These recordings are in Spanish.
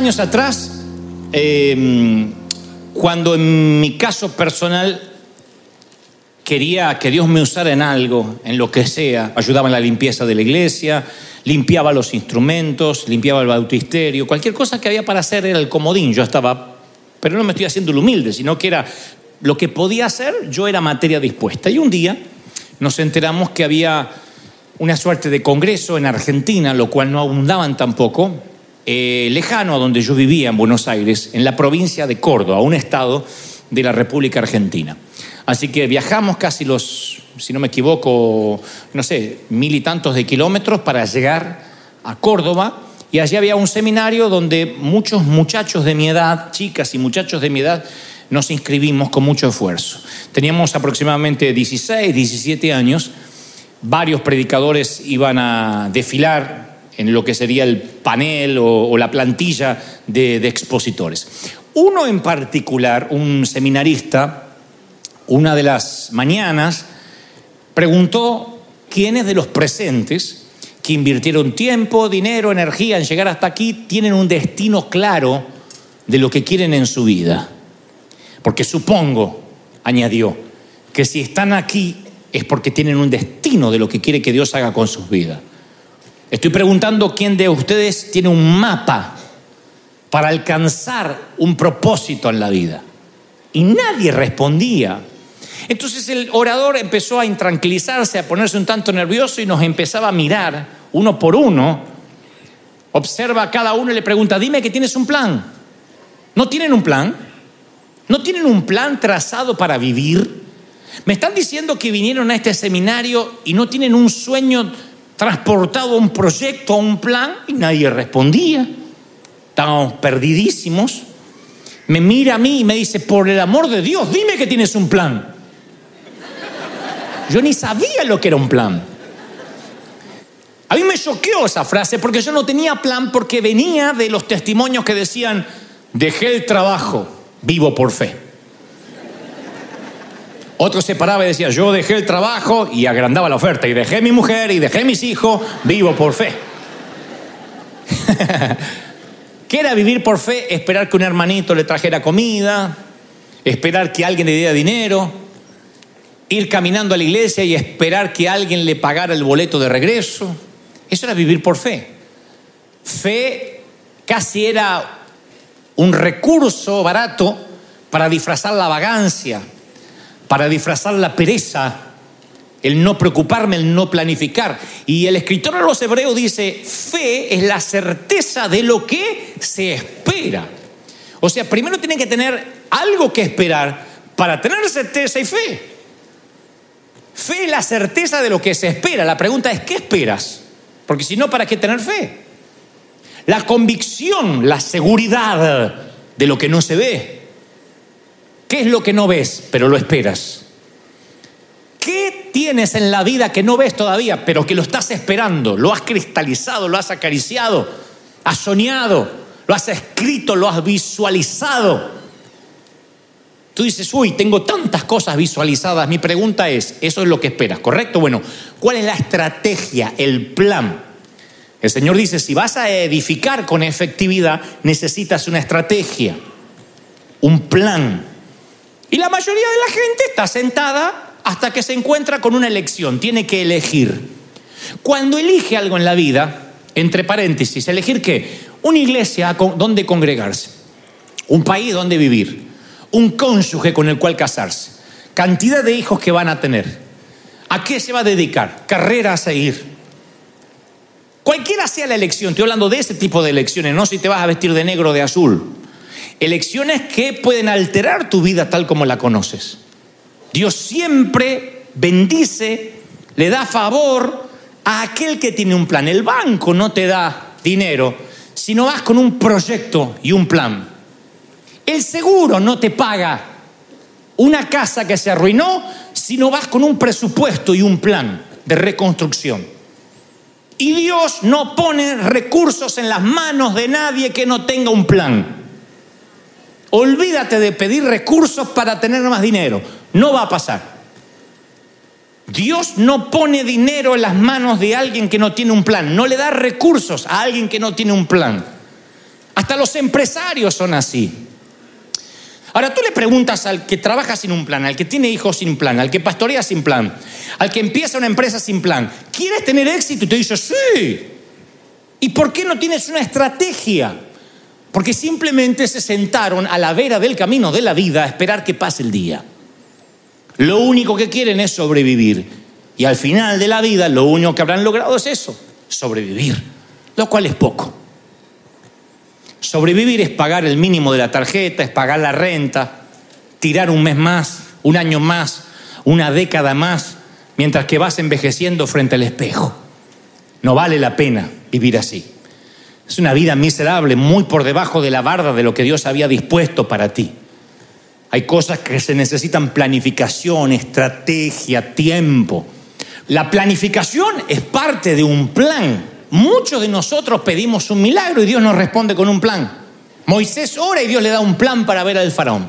años atrás, eh, cuando en mi caso personal quería que Dios me usara en algo, en lo que sea, ayudaba en la limpieza de la iglesia, limpiaba los instrumentos, limpiaba el bautisterio, cualquier cosa que había para hacer era el comodín, yo estaba, pero no me estoy haciendo el humilde, sino que era lo que podía hacer, yo era materia dispuesta. Y un día nos enteramos que había una suerte de congreso en Argentina, lo cual no abundaban tampoco, eh, lejano a donde yo vivía, en Buenos Aires, en la provincia de Córdoba, un estado de la República Argentina. Así que viajamos casi los, si no me equivoco, no sé, mil y tantos de kilómetros para llegar a Córdoba. Y allí había un seminario donde muchos muchachos de mi edad, chicas y muchachos de mi edad, nos inscribimos con mucho esfuerzo. Teníamos aproximadamente 16, 17 años, varios predicadores iban a desfilar en lo que sería el panel o, la plantilla de, de expositores. Uno en particular, un seminarista, una de las mañanas, preguntó quiénes de los presentes que invirtieron tiempo, dinero, energía en llegar hasta aquí tienen un destino claro de lo que quieren en su vida. Porque supongo, añadió, que si están aquí es porque tienen un destino de lo que quiere que Dios haga con sus vidas. Estoy preguntando quién de ustedes tiene un mapa para alcanzar un propósito en la vida. Y nadie respondía. Entonces el orador empezó a intranquilizarse, a ponerse un tanto nervioso y nos empezaba a mirar uno por uno. Observa a cada uno y le pregunta, dime que tienes un plan. ¿No tienen un plan? ¿No tienen un plan trazado para vivir? Me están diciendo que vinieron a este seminario y no tienen un sueño transportado a un proyecto, a un plan, y nadie respondía. Estábamos perdidísimos. Me mira a mí y me dice, por el amor de Dios, dime que tienes un plan. Yo ni sabía lo que era un plan. A mí me choqueó esa frase porque yo no tenía plan porque venía de los testimonios que decían, dejé el trabajo, vivo por fe. Otro se paraba y decía, yo dejé el trabajo y agrandaba la oferta, y dejé mi mujer y dejé mis hijos, vivo por fe. ¿Qué era vivir por fe? Esperar que un hermanito le trajera comida, esperar que alguien le diera dinero, ir caminando a la iglesia y esperar que alguien le pagara el boleto de regreso. Eso era vivir por fe. Fe casi era un recurso barato para disfrazar la vagancia, para disfrazar la pereza, el no preocuparme, el no planificar. Y el escritor de los hebreos dice, fe es la certeza de lo que se espera. O sea, primero tienen que tener algo que esperar para tener certeza y fe. Fe es la certeza de lo que se espera. La pregunta es, ¿qué esperas? Porque si no, ¿para qué tener fe? La convicción, la seguridad de lo que no se ve. ¿Qué es lo que no ves, pero lo esperas? ¿Qué tienes en la vida que no ves todavía, pero que lo estás esperando? Lo has cristalizado, lo has acariciado, has soñado, lo has escrito, lo has visualizado. Tú dices, uy, tengo tantas cosas visualizadas. Mi pregunta es, ¿eso es lo que esperas? ¿Correcto? Bueno, ¿cuál es la estrategia, el plan? El Señor dice, si vas a edificar con efectividad, necesitas una estrategia, un plan. Y la mayoría de la gente está sentada hasta que se encuentra con una elección, tiene que elegir. Cuando elige algo en la vida, entre paréntesis, elegir qué? Una iglesia donde congregarse, un país donde vivir, un cónyuge con el cual casarse, cantidad de hijos que van a tener, a qué se va a dedicar, carrera a seguir. Cualquiera sea la elección, estoy hablando de ese tipo de elecciones, no si te vas a vestir de negro o de azul. Elecciones que pueden alterar tu vida tal como la conoces. Dios siempre bendice, le da favor a aquel que tiene un plan. El banco no te da dinero, sino vas con un proyecto y un plan. El seguro no te paga una casa que se arruinó si no vas con un presupuesto y un plan de reconstrucción. Y Dios no pone recursos en las manos de nadie que no tenga un plan. Olvídate de pedir recursos para tener más dinero. No va a pasar. Dios no pone dinero en las manos de alguien que no tiene un plan. No le da recursos a alguien que no tiene un plan. Hasta los empresarios son así. Ahora tú le preguntas al que trabaja sin un plan, al que tiene hijos sin plan, al que pastorea sin plan, al que empieza una empresa sin plan, ¿quieres tener éxito? Y te dice, sí. ¿Y por qué no tienes una estrategia? Porque simplemente se sentaron a la vera del camino de la vida a esperar que pase el día. Lo único que quieren es sobrevivir. Y al final de la vida lo único que habrán logrado es eso, sobrevivir, lo cual es poco. Sobrevivir es pagar el mínimo de la tarjeta, es pagar la renta, tirar un mes más, un año más, una década más, mientras que vas envejeciendo frente al espejo. No vale la pena vivir así. Es una vida miserable, muy por debajo de la barda de lo que Dios había dispuesto para ti. Hay cosas que se necesitan planificación, estrategia, tiempo. La planificación es parte de un plan. Muchos de nosotros pedimos un milagro y Dios nos responde con un plan. Moisés ora y Dios le da un plan para ver al faraón.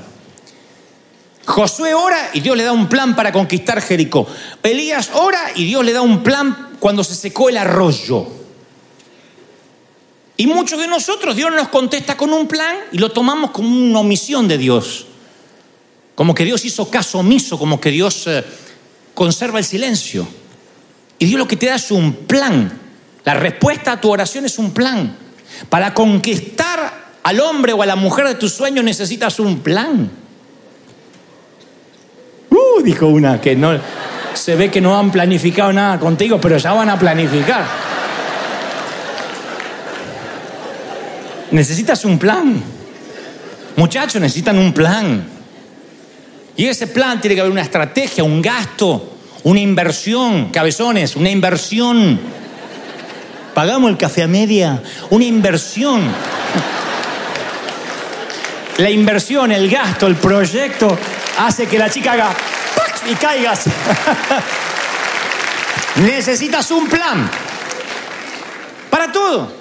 Josué ora y Dios le da un plan para conquistar Jericó. Elías ora y Dios le da un plan cuando se secó el arroyo. Y muchos de nosotros Dios nos contesta con un plan y lo tomamos como una omisión de Dios. Como que Dios hizo caso omiso, como que Dios eh, conserva el silencio. Y Dios lo que te da es un plan. La respuesta a tu oración es un plan. Para conquistar al hombre o a la mujer de tus sueños necesitas un plan. Uh, dijo una que no se ve que no han planificado nada contigo, pero ya van a planificar. Necesitas un plan. Muchachos, necesitan un plan. Y ese plan tiene que haber una estrategia, un gasto, una inversión, cabezones, una inversión pagamos el café a media, una inversión. La inversión, el gasto, el proyecto hace que la chica haga y caigas. Necesitas un plan para todo.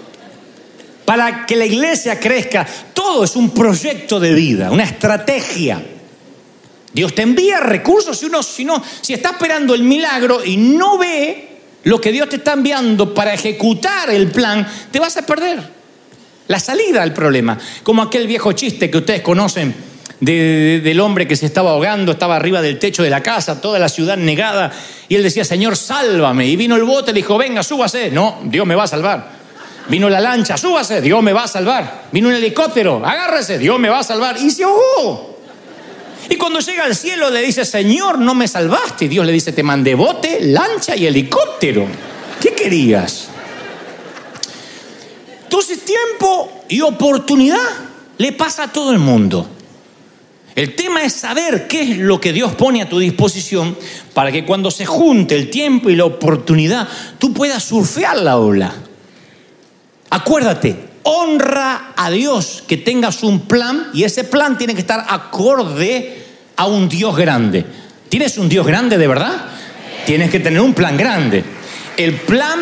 Para que la iglesia crezca, todo es un proyecto de vida, una estrategia. Dios te envía recursos si uno, si no, si está esperando el milagro y no ve lo que Dios te está enviando para ejecutar el plan, te vas a perder la salida al problema. Como aquel viejo chiste que ustedes conocen del hombre que se estaba ahogando, estaba arriba del techo de la casa, toda la ciudad negada, y él decía, Señor, sálvame. Y vino el bote, le dijo, venga, súbase. No, Dios me va a salvar. Vino la lancha, súbase, Dios me va a salvar. Vino un helicóptero, agárrese, Dios me va a salvar. Y se ahogó. Y cuando llega al cielo le dice, Señor, no me salvaste. Y Dios le dice, te mandé bote, lancha y helicóptero. ¿Qué querías? Entonces tiempo y oportunidad le pasa a todo el mundo. El tema es saber qué es lo que Dios pone a tu disposición para que cuando se junte el tiempo y la oportunidad, tú puedas surfear la ola. Acuérdate, honra a Dios que tengas un plan y ese plan tiene que estar acorde a un Dios grande. ¿Tienes un Dios grande de verdad? Tienes que tener un plan grande. El plan,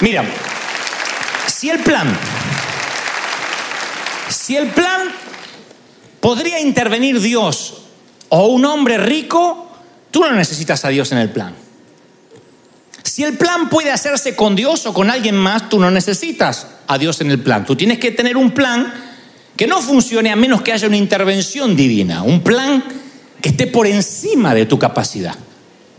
mira, si el plan, si el plan podría intervenir Dios o un hombre rico, tú no necesitas a Dios en el plan. Si el plan puede hacerse con Dios o con alguien más, tú no necesitas a Dios en el plan. Tú tienes que tener un plan que no funcione a menos que haya una intervención divina, un plan que esté por encima de tu capacidad.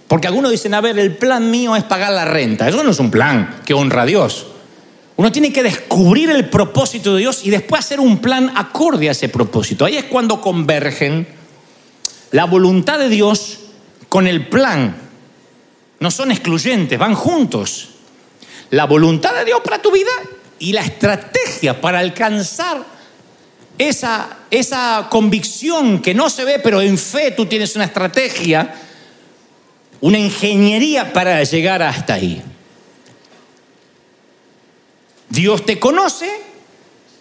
Porque algunos dicen, a ver, el plan mío es pagar la renta. Eso no es un plan que honra a Dios. Uno tiene que descubrir el propósito de Dios y después hacer un plan acorde a ese propósito. Ahí es cuando convergen la voluntad de Dios con el plan no son excluyentes, van juntos. La voluntad de Dios para tu vida y la estrategia para alcanzar esa, esa convicción que no se ve, pero en fe tú tienes una estrategia, una ingeniería para llegar hasta ahí. Dios te conoce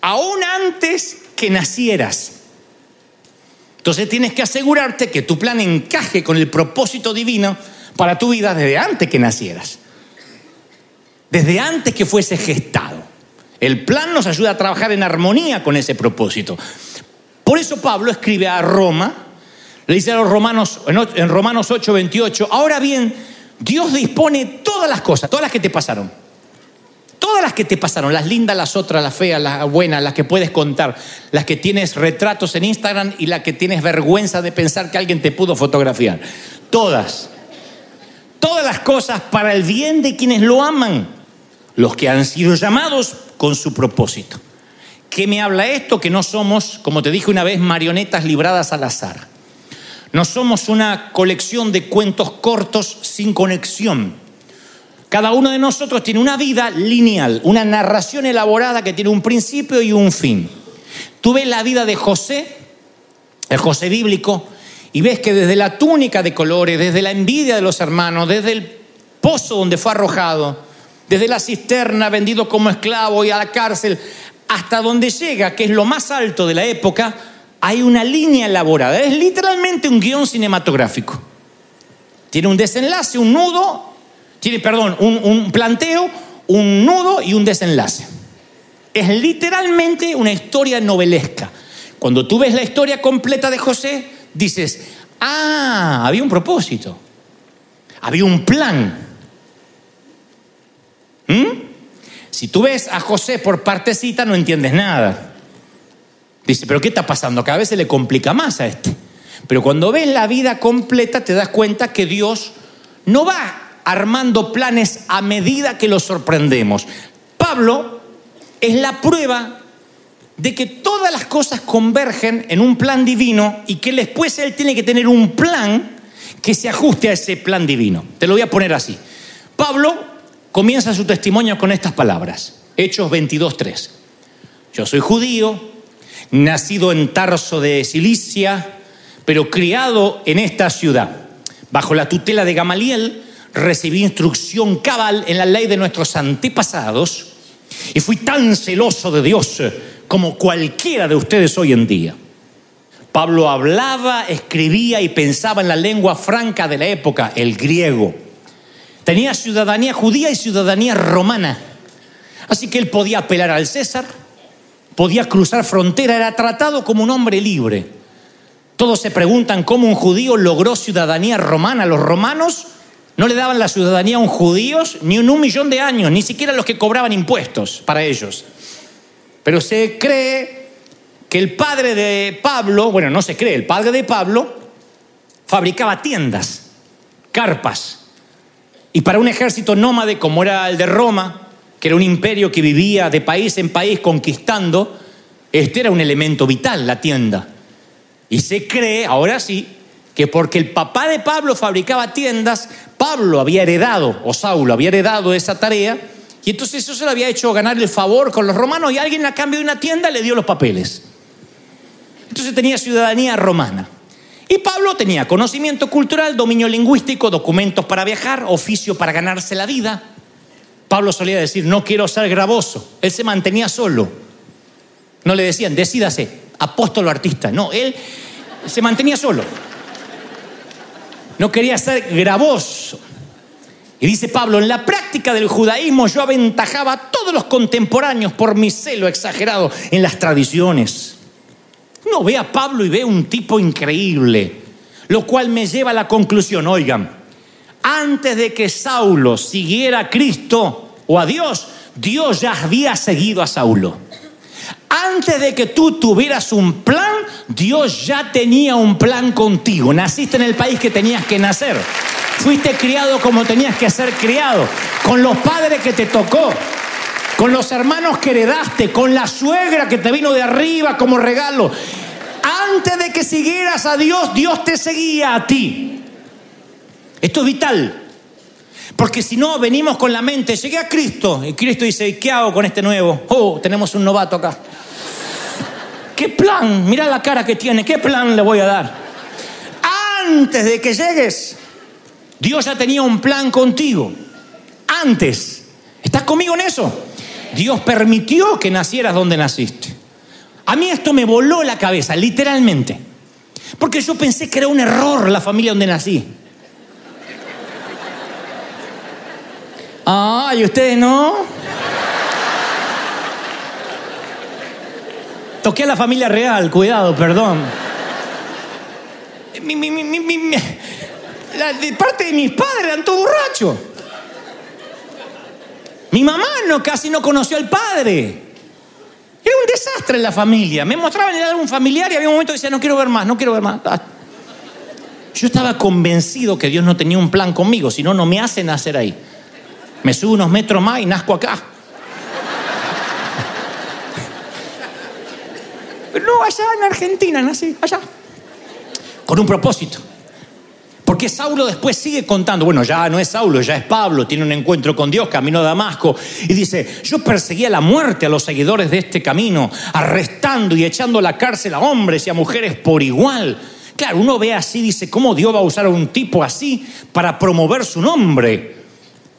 aún antes que nacieras. Entonces tienes que asegurarte que tu plan encaje con el propósito divino para tu vida desde antes que nacieras, desde antes que fuese gestado. El plan nos ayuda a trabajar en armonía con ese propósito. Por eso Pablo escribe a Roma, le dice a los romanos, en Romanos 8, 28, ahora bien, Dios dispone todas las cosas, todas las que te pasaron, Todas las que te pasaron, las lindas, las otras, las feas, las buenas, las que puedes contar, las que tienes retratos en Instagram y las que tienes vergüenza de pensar que alguien te pudo fotografiar. Todas. Todas las cosas para el bien de quienes lo aman, los que han sido llamados con su propósito. ¿Qué me habla esto? Que no somos, como te dije una vez, marionetas libradas al azar. No somos una colección de cuentos cortos sin conexión cada uno de nosotros tiene una vida lineal, una narración elaborada que tiene un principio y un fin. Tú ves la vida de José, el José bíblico, y ves que desde la túnica de colores, desde la envidia de los hermanos, desde el pozo donde fue arrojado, desde la cisterna vendido como esclavo y a la cárcel, hasta donde llega, que es lo más alto de la época, hay una línea elaborada. Es literalmente un guion cinematográfico. Tiene un desenlace, un nudo tiene, perdón, un, planteo, un nudo y un desenlace. Es literalmente una historia novelesca. Cuando tú ves la historia completa de José, dices, ah, había un propósito, había un plan. ¿Mm? Si tú ves a José por partecita, no entiendes nada. Dice, pero ¿qué está pasando? Cada vez se le complica más a este. Pero cuando ves la vida completa, te das cuenta que Dios no va armando planes a medida que los sorprendemos. Pablo es la prueba de que todas las cosas convergen en un plan divino y que después él tiene que tener un plan que se ajuste a ese plan divino. Te lo voy a poner así. Pablo comienza su testimonio con estas palabras. Hechos 22.3. Yo soy judío, nacido en Tarso de Cilicia, pero criado en esta ciudad, bajo la tutela de Gamaliel, recibí instrucción cabal en la ley de nuestros antepasados y fui tan celoso de Dios como cualquiera de ustedes hoy en día. Pablo hablaba, escribía y pensaba en la lengua franca de la época, el griego. Tenía ciudadanía judía y ciudadanía romana. Así que él podía apelar al César, podía cruzar frontera, era tratado como un hombre libre. Todos se preguntan cómo un judío logró ciudadanía romana. Los romanos no le daban la ciudadanía a un judíos ni en un millón de años, ni siquiera los que cobraban impuestos para ellos. Pero se cree que el padre de Pablo, bueno, no se cree, el padre de Pablo fabricaba tiendas, carpas. Y para un ejército nómade como era el de Roma, que era un imperio que vivía de país en país conquistando, este era un elemento vital, la tienda. Y se cree, ahora sí, que porque el papá de Pablo fabricaba tiendas, Pablo había heredado, o Saulo había heredado esa tarea, y entonces eso se le había hecho ganar el favor con los romanos y alguien a cambio de una tienda le dio los papeles. Entonces tenía ciudadanía romana. Y Pablo tenía conocimiento cultural, dominio lingüístico, documentos para viajar, oficio para ganarse la vida. Pablo solía decir, no quiero ser gravoso. Él se mantenía solo. No le decían, decídase, apóstolo artista. No, él se mantenía solo no quería ser gravoso. Y dice Pablo, en la práctica del judaísmo yo aventajaba a todos los contemporáneos por mi celo exagerado en las tradiciones. Uno ve a Pablo y ve un tipo increíble, lo cual me lleva a la conclusión, oigan, antes de que Saulo siguiera a Cristo o a Dios, Dios ya había seguido a Saulo. Antes de que tú tuvieras un plan, Dios ya tenía un plan contigo. Naciste en el país que tenías que nacer. Fuiste criado como tenías que ser criado. Con los padres que te tocó. Con los hermanos que heredaste. Con la suegra que te vino de arriba como regalo. Antes de que siguieras a Dios, Dios te seguía a ti. Esto es vital. Porque si no, venimos con la mente, llegué a Cristo. Y Cristo dice, ¿qué hago con este nuevo? Oh, tenemos un novato acá. ¿Qué plan? Mira la cara que tiene. ¿Qué plan le voy a dar? Antes de que llegues, Dios ya tenía un plan contigo. Antes. ¿Estás conmigo en eso? Dios permitió que nacieras donde naciste. A mí esto me voló la cabeza, literalmente. Porque yo pensé que era un error la familia donde nací. Ah, ¿y ustedes no? Toqué a la familia real, cuidado, perdón. de parte de mis padres eran todos. Mi mamá no, casi no conoció al padre. Era un desastre en la familia. Me mostraban el álbum familiar y había un momento que decía, no quiero ver más, no quiero ver más. Ah. Yo estaba convencido que Dios no tenía un plan conmigo, si no, no me hace nacer ahí. Me subo unos metros más y nazco acá. No, allá en Argentina nací, allá. Con un propósito. Porque Saulo después sigue contando, bueno, ya no es Saulo, ya es Pablo, tiene un encuentro con Dios, camino a Damasco, y dice, yo perseguía la muerte a los seguidores de este camino, arrestando y echando a la cárcel a hombres y a mujeres por igual. Claro, uno ve así, dice, ¿cómo Dios va a usar a un tipo así para promover su nombre?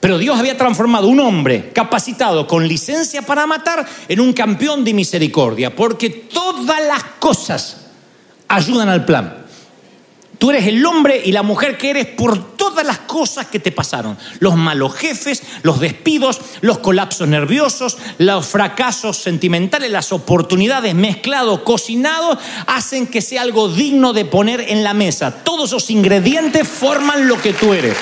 Pero Dios había transformado un hombre capacitado con licencia para matar en un campeón de misericordia, porque todas las cosas ayudan al plan. Tú eres el hombre y la mujer que eres por todas las cosas que te pasaron. Los malos jefes, los despidos, los colapsos nerviosos, los fracasos sentimentales, las oportunidades mezclados, cocinados, hacen que sea algo digno de poner en la mesa. Todos esos ingredientes forman lo que tú eres.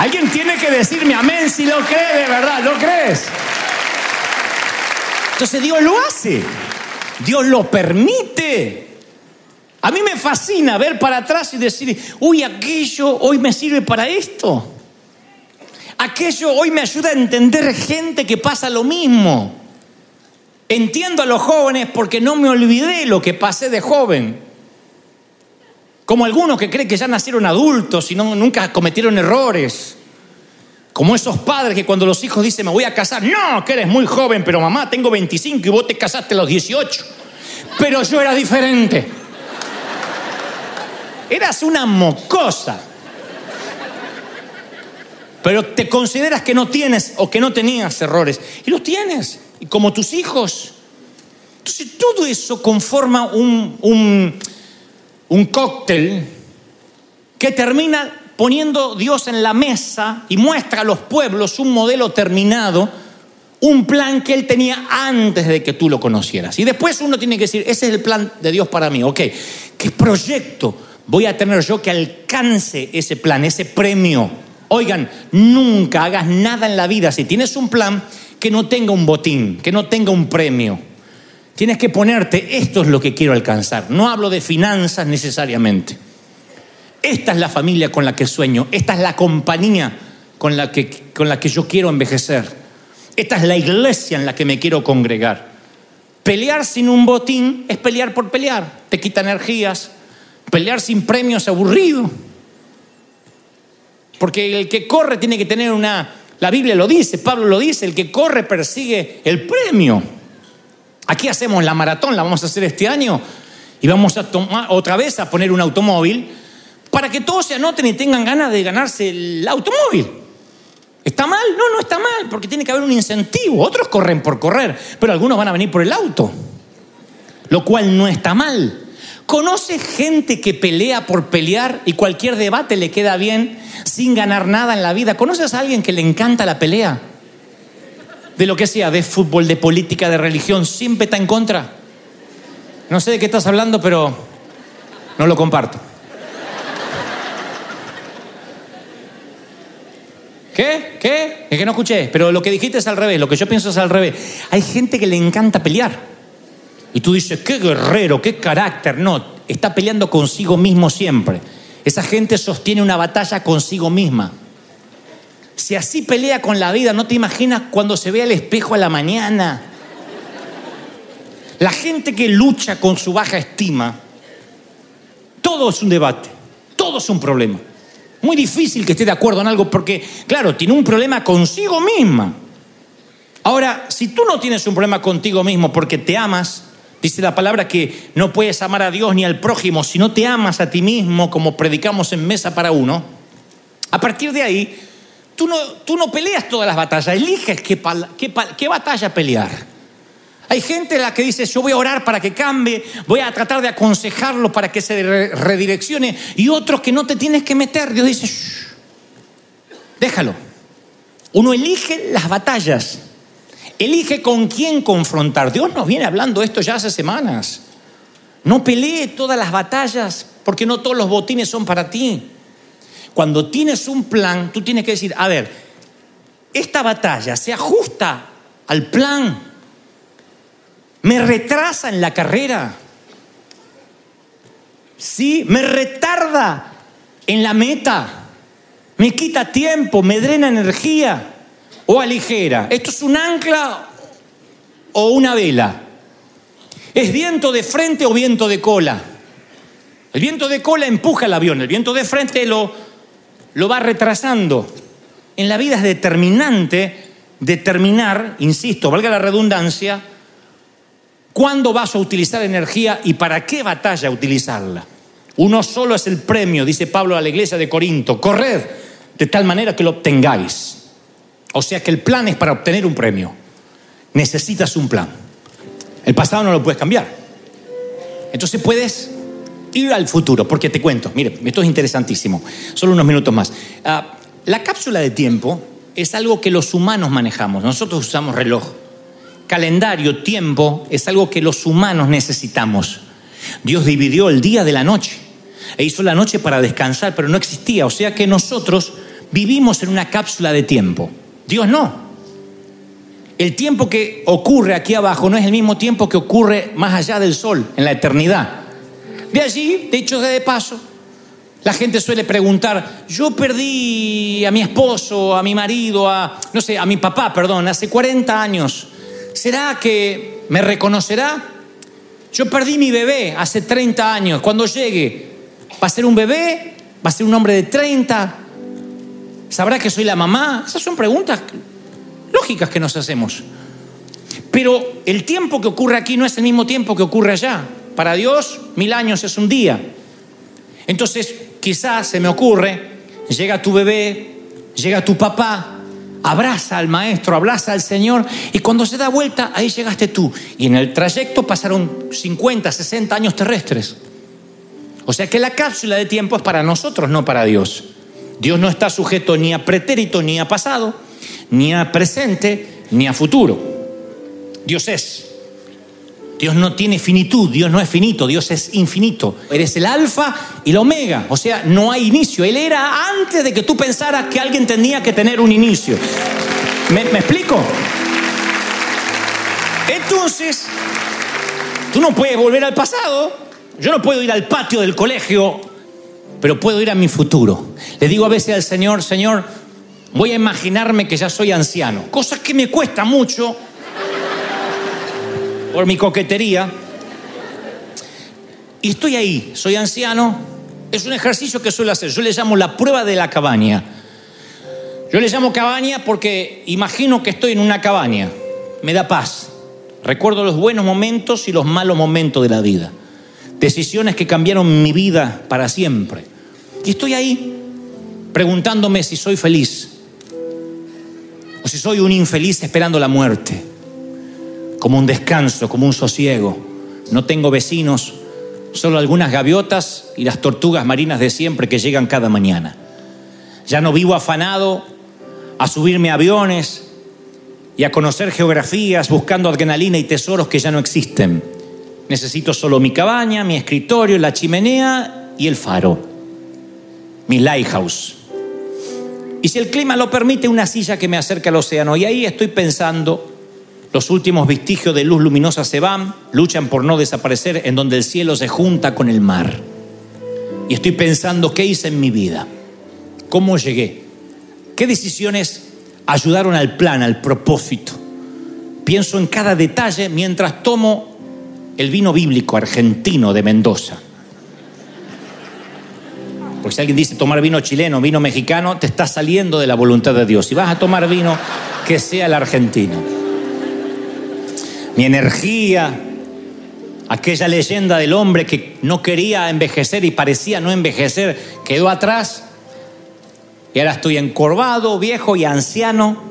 Alguien tiene que decirme amén si lo cree de verdad, ¿lo crees? Entonces Dios lo hace, Dios lo permite. A mí me fascina ver para atrás y decir, uy, aquello hoy me sirve para esto. Aquello hoy me ayuda a entender gente que pasa lo mismo. Entiendo a los jóvenes porque no me olvidé lo que pasé de joven. Como algunos que creen que ya nacieron adultos y no, nunca cometieron errores. Como esos padres que cuando los hijos dicen, me voy a casar, no, que eres muy joven, pero mamá, tengo 25 y vos te casaste a los 18. Pero yo era diferente. Eras una mocosa. Pero te consideras que no tienes o que no tenías errores. Y los tienes. Y como tus hijos. Entonces todo eso conforma un, un un cóctel que termina poniendo Dios en la mesa y muestra a los pueblos un modelo terminado, un plan que Él tenía antes de que tú lo conocieras. Y después uno tiene que decir, ese es el plan de Dios para mí, ok, ¿qué proyecto voy a tener yo que alcance ese plan, ese premio? Oigan, nunca hagas nada en la vida si tienes un plan que no tenga un botín, que no tenga un premio. Tienes que ponerte, esto es lo que quiero alcanzar. No hablo de finanzas necesariamente. Esta es la familia con la que sueño. Esta es la compañía con la que, con la que yo quiero envejecer. Esta es la iglesia en la que me quiero congregar. Pelear sin un botín es pelear por pelear. Te quita energías. Pelear sin premios es aburrido. Porque el que corre tiene que tener una... La Biblia lo dice, Pablo lo dice, el que corre persigue el premio. Aquí hacemos la maratón, la vamos a hacer este año y vamos a tomar otra vez a poner un automóvil para que todos se anoten y tengan ganas de ganarse el automóvil. ¿Está mal? No, no está mal, porque tiene que haber un incentivo. Otros corren por correr, pero algunos van a venir por el auto, lo cual no está mal. ¿Conoce gente que pelea por pelear y cualquier debate le queda bien sin ganar nada en la vida? ¿Conoces a alguien que le encanta la pelea? De lo que sea, de fútbol, de política, de religión, siempre está en contra. No sé de qué estás hablando, pero no lo comparto. ¿Qué? ¿Qué? Es que no escuché, pero lo que dijiste es al revés, lo que yo pienso es al revés. Hay gente que le encanta pelear. Y tú dices, qué guerrero, qué carácter. No, está peleando consigo mismo siempre. Esa gente sostiene una batalla consigo misma. Si así pelea con la vida, ¿no te imaginas cuando se ve al espejo a la mañana? La gente que lucha con su baja estima, todo es un debate, todo es un problema. Muy difícil que esté de acuerdo en algo porque, claro, tiene un problema consigo misma. Ahora, si tú no tienes un problema contigo mismo porque te amas, dice la palabra que no puedes amar a Dios ni al prójimo si no te amas a ti mismo, como predicamos en Mesa para Uno, a partir de ahí tú no, tú no peleas todas las batallas, eliges qué, batalla pelear. Hay gente la que dice, yo voy a orar para que cambie, voy a tratar de aconsejarlo para que se redireccione, y otros que no te tienes que meter. Dios dice, déjalo. Uno elige las batallas, elige con quién confrontar. Dios nos viene hablando esto ya hace semanas. No pelee todas las batallas porque no todos los botines son para ti. Cuando tienes un plan, tú tienes que decir, a ver, esta batalla se ajusta al plan, me retrasa en la carrera, sí, me retarda en la meta, me quita tiempo, me drena energía o aligera. ¿Esto es un ancla o una vela? ¿Es viento de frente o viento de cola? El viento de cola empuja el avión, el viento de frente lo, lo va retrasando. En la vida es determinante determinar, insisto, valga la redundancia, cuándo vas a utilizar energía y para qué batalla utilizarla. Uno solo es el premio, dice Pablo a la iglesia de Corinto. Corred de tal manera que lo obtengáis. O sea que el plan es para obtener un premio. Necesitas un plan. El pasado no lo puedes cambiar. Entonces puedes ir al futuro, porque te cuento, mire, esto es interesantísimo. Solo unos minutos más. Ah, la cápsula de tiempo es algo que los humanos manejamos. Nosotros usamos reloj. Calendario, tiempo, es algo que los humanos necesitamos. Dios dividió el día de la noche e hizo la noche para descansar, pero no existía. O sea que nosotros vivimos en una cápsula de tiempo. Dios no. El tiempo que ocurre aquí abajo no es el mismo tiempo que ocurre más allá del sol, en la eternidad. De allí, de hecho, de paso, la gente suele preguntar, yo perdí a mi esposo, a mi marido, a, no sé, a mi papá, perdón, hace 40 años. ¿Será que me reconocerá? Yo perdí mi bebé hace 30 años. Cuando llegue, ¿va a ser un bebé? ¿Va a ser un hombre de 30? ¿Sabrá que soy la mamá? Esas son preguntas lógicas que nos hacemos. Pero el tiempo que ocurre aquí no es el mismo tiempo que ocurre allá. Para Dios, mil años es un día. Entonces, quizás se me ocurre, llega tu bebé, llega tu papá, abraza al maestro, abraza al Señor, y cuando se da vuelta, ahí llegaste tú. Y en el trayecto pasaron 50, 60 años terrestres. O sea que la cápsula de tiempo es para nosotros, no para Dios. Dios no está sujeto ni a pretérito, ni a pasado, ni a presente, ni a futuro. Dios es. Dios no tiene finitud, Dios no es finito, Dios es infinito. Eres el alfa y la omega, o sea, no hay inicio. Él era antes de que tú pensaras que alguien tenía que tener un inicio. ¿Me, me explico? Entonces, tú no puedes volver al pasado. Yo no puedo ir al patio del colegio, pero puedo ir a mi futuro. Le digo a veces al Señor, Señor, voy a imaginarme que ya soy anciano, cosa que me cuesta mucho por mi coquetería. Y estoy ahí, soy anciano. Es un ejercicio que suelo hacer. Yo le llamo la prueba de la cabaña. Yo le llamo cabaña porque imagino que estoy en una cabaña. Me da paz. Recuerdo los buenos momentos y los malos momentos de la vida. Decisiones que cambiaron mi vida para siempre. Y estoy ahí preguntándome si soy feliz o si soy un infeliz esperando la muerte como un descanso, como un sosiego. No tengo vecinos, solo algunas gaviotas y las tortugas marinas de siempre que llegan cada mañana. Ya no vivo afanado a subirme a aviones y a conocer geografías buscando adrenalina y tesoros que ya no existen. Necesito solo mi cabaña, mi escritorio, la chimenea y el faro, mi lighthouse. Y si el clima lo permite, una silla que me acerca al océano. Y ahí estoy pensando los últimos vestigios de luz luminosa se van, luchan por no desaparecer en donde el cielo se junta con el mar. Y estoy pensando, ¿qué hice en mi vida? ¿Cómo llegué? ¿Qué decisiones ayudaron al plan, al propósito? Pienso en cada detalle mientras tomo el vino bíblico argentino de Mendoza. Porque si alguien dice tomar vino chileno, vino mexicano, te está saliendo de la voluntad de Dios. Si vas a tomar vino, que sea el argentino mi energía, aquella leyenda del hombre que no quería envejecer y parecía no envejecer, quedó atrás. Y ahora estoy encorvado, viejo y anciano.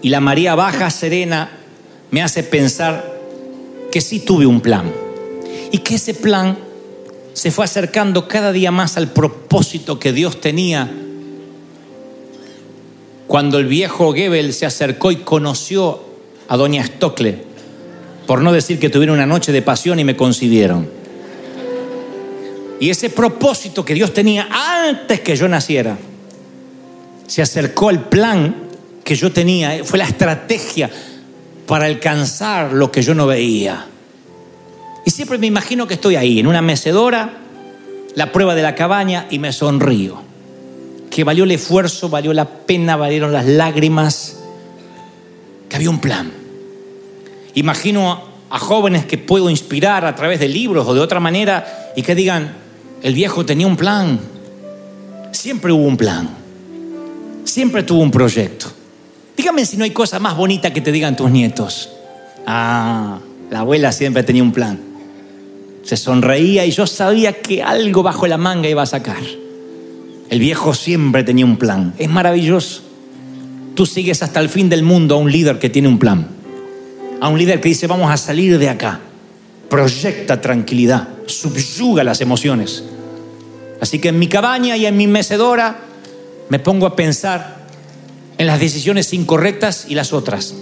Y la María Baja Serena me hace pensar que sí tuve un plan. Y que ese plan se fue acercando cada día más al propósito que Dios tenía. Cuando el viejo Gebel se acercó y conoció a doña Stockle, por no decir que tuvieron una noche de pasión y me concibieron. Y ese propósito que Dios tenía antes que yo naciera, se acercó al plan que yo tenía, fue la estrategia para alcanzar lo que yo no veía. Y siempre me imagino que estoy ahí, en una mecedora, la prueba de la cabaña, y me sonrío. Que valió el esfuerzo, valió la pena, valieron las lágrimas, que había un plan. Imagino a jóvenes que puedo inspirar a través de libros o de otra manera y que digan, el viejo tenía un plan, siempre hubo un plan, siempre tuvo un proyecto. Dígame si no hay cosa más bonita que te digan tus nietos. Ah, la abuela siempre tenía un plan. Se sonreía y yo sabía que algo bajo la manga iba a sacar. El viejo siempre tenía un plan. Es maravilloso. Tú sigues hasta el fin del mundo a un líder que tiene un plan. A un líder que dice, vamos a salir de acá. Proyecta tranquilidad, subyuga las emociones. Así que en mi cabaña y en mi mecedora me pongo a pensar en las decisiones incorrectas y las otras,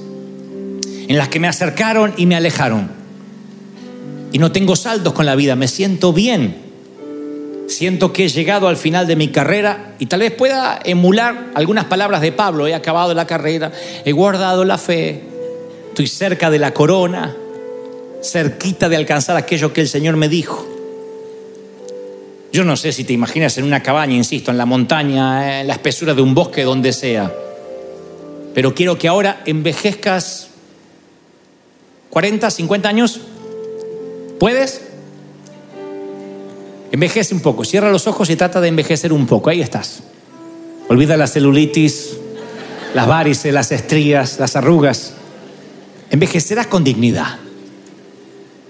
en las que me acercaron y me alejaron. Y no tengo saldos con la vida, me siento bien. Siento que he llegado al final de mi carrera y tal vez pueda emular algunas palabras de Pablo. He acabado la carrera, he guardado la fe, estoy cerca de la corona, cerquita de alcanzar aquello que el Señor me dijo. Yo no sé si te imaginas en una cabaña, insisto, en la montaña, en la espesura de un bosque, donde sea pero quiero que ahora envejezcas 40, 50 años. ¿Puedes? Envejece un poco, cierra los ojos y trata de envejecer un poco, ahí estás. Olvida la celulitis, las varices, las estrías, las arrugas. Envejecerás con dignidad.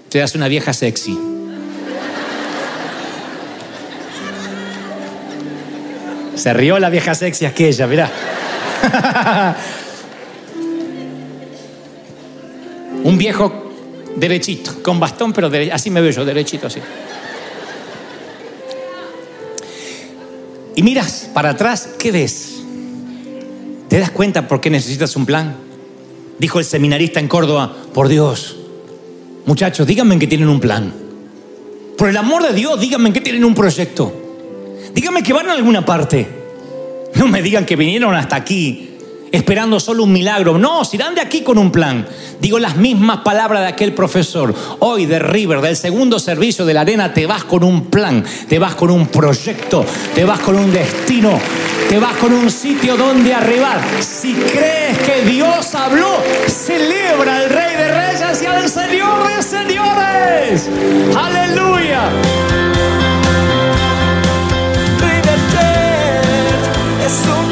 Serás una vieja sexy. Se rió la vieja sexy aquella, mirá. Un viejo derechito, con bastón, pero así me veo yo, derechito así. Y miras para atrás, ¿qué ves? ¿Te das cuenta por qué necesitas un plan? Dijo el seminarista en Córdoba, por Dios, muchachos, díganme que tienen un plan. Por el amor de Dios, díganme que tienen un proyecto. Díganme que van a alguna parte. No me digan que vinieron hasta aquí esperando solo un milagro. No, se irán de aquí con un plan. Digo las mismas palabras de aquel profesor. Hoy de River, del segundo servicio de la arena, te vas con un plan, te vas con un proyecto, te vas con un destino, te vas con un sitio donde arribar. Si crees que Dios habló, celebra al Rey de Reyes y al Señor de Señores. Aleluya. Es un